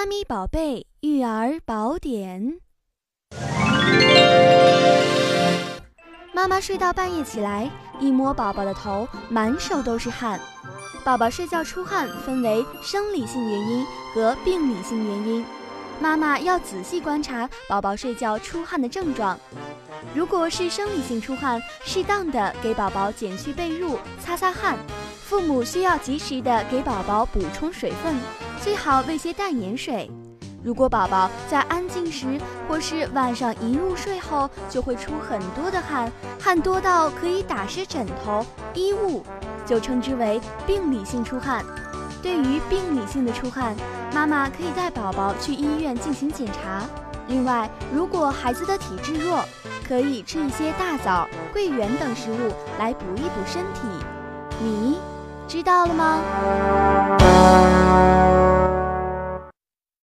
妈咪宝贝育儿宝典。妈妈睡到半夜起来，一摸宝宝的头，满手都是汗。宝宝睡觉出汗分为生理性原因和病理性原因，妈妈要仔细观察宝宝睡觉出汗的症状。如果是生理性出汗，适当的给宝宝剪去被褥，擦擦汗。父母需要及时的给宝宝补充水分，最好喂些淡盐水。如果宝宝在安静时或是晚上一入睡后就会出很多的汗，汗多到可以打湿枕头、衣物。就称之为病理性出汗。对于病理性的出汗，妈妈可以带宝宝去医院进行检查。另外，如果孩子的体质弱，可以吃一些大枣、桂圆等食物来补一补身体。你知道了吗？